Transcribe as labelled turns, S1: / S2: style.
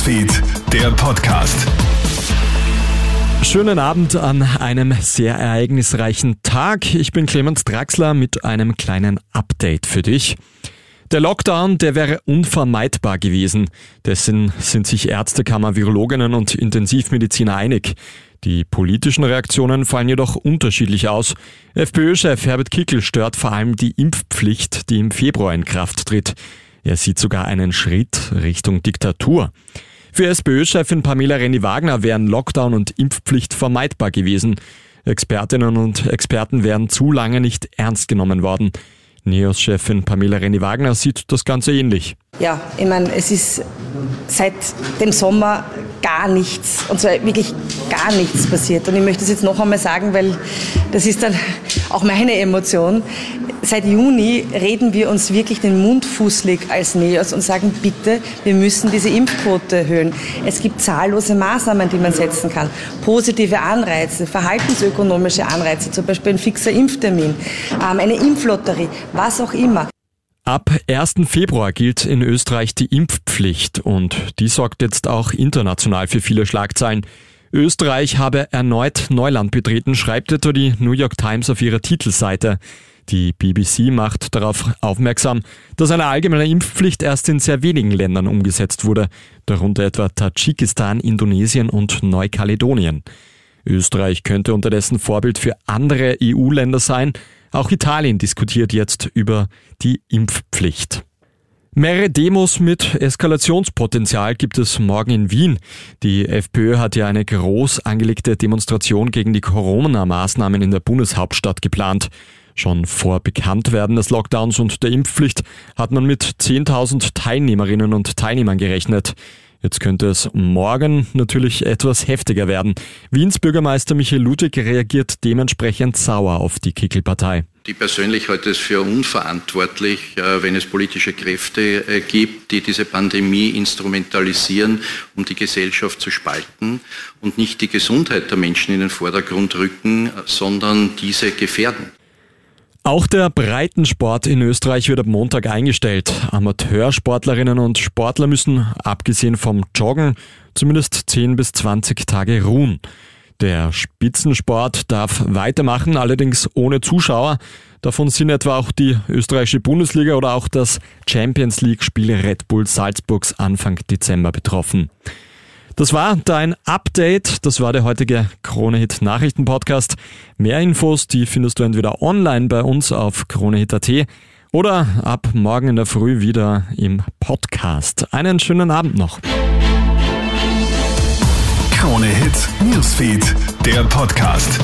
S1: Newsfeed, der Podcast.
S2: Schönen Abend an einem sehr ereignisreichen Tag. Ich bin Clemens Draxler mit einem kleinen Update für dich. Der Lockdown, der wäre unvermeidbar gewesen. Dessen sind sich Ärztekammer, Virologinnen und Intensivmediziner einig. Die politischen Reaktionen fallen jedoch unterschiedlich aus. FPÖ-Chef Herbert Kickel stört vor allem die Impfpflicht, die im Februar in Kraft tritt. Er sieht sogar einen Schritt Richtung Diktatur. Für SPÖ-Chefin Pamela Renny-Wagner wären Lockdown und Impfpflicht vermeidbar gewesen. Expertinnen und Experten wären zu lange nicht ernst genommen worden. NEOS-Chefin Pamela Renny-Wagner sieht das Ganze ähnlich.
S3: Ja, ich meine, es ist seit dem Sommer gar nichts, und zwar wirklich gar nichts passiert. Und ich möchte es jetzt noch einmal sagen, weil das ist dann auch meine Emotion. Seit Juni reden wir uns wirklich den Mund fußlig als NEOS und sagen, bitte, wir müssen diese Impfquote erhöhen. Es gibt zahllose Maßnahmen, die man setzen kann. Positive Anreize, verhaltensökonomische Anreize, zum Beispiel ein fixer Impftermin, ähm, eine Impflotterie, was auch immer.
S2: Ab 1. Februar gilt in Österreich die Impfpflicht und die sorgt jetzt auch international für viele Schlagzeilen. Österreich habe erneut Neuland betreten, schreibt etwa die New York Times auf ihrer Titelseite. Die BBC macht darauf aufmerksam, dass eine allgemeine Impfpflicht erst in sehr wenigen Ländern umgesetzt wurde, darunter etwa Tadschikistan, Indonesien und Neukaledonien. Österreich könnte unterdessen Vorbild für andere EU-Länder sein, auch Italien diskutiert jetzt über die Impfpflicht. Mehrere Demos mit Eskalationspotenzial gibt es morgen in Wien. Die FPÖ hat ja eine groß angelegte Demonstration gegen die Corona-Maßnahmen in der Bundeshauptstadt geplant. Schon vor Bekanntwerden des Lockdowns und der Impfpflicht hat man mit 10.000 Teilnehmerinnen und Teilnehmern gerechnet. Jetzt könnte es morgen natürlich etwas heftiger werden. Wiens Bürgermeister Michael Ludwig reagiert dementsprechend sauer auf die Kickelpartei.
S4: Die persönlich halte es für unverantwortlich, äh, wenn es politische Kräfte äh, gibt, die diese Pandemie instrumentalisieren, um die Gesellschaft zu spalten und nicht die Gesundheit der Menschen in den Vordergrund rücken, sondern diese gefährden.
S2: Auch der Breitensport in Österreich wird ab Montag eingestellt. Amateursportlerinnen und Sportler müssen, abgesehen vom Joggen, zumindest 10 bis 20 Tage ruhen. Der Spitzensport darf weitermachen, allerdings ohne Zuschauer. Davon sind etwa auch die österreichische Bundesliga oder auch das Champions League Spiel Red Bull Salzburgs Anfang Dezember betroffen. Das war dein Update. Das war der heutige Kronehit Nachrichten Podcast. Mehr Infos, die findest du entweder online bei uns auf kronehit.at oder ab morgen in der Früh wieder im Podcast. Einen schönen Abend noch.
S1: Kronehit Newsfeed, der Podcast.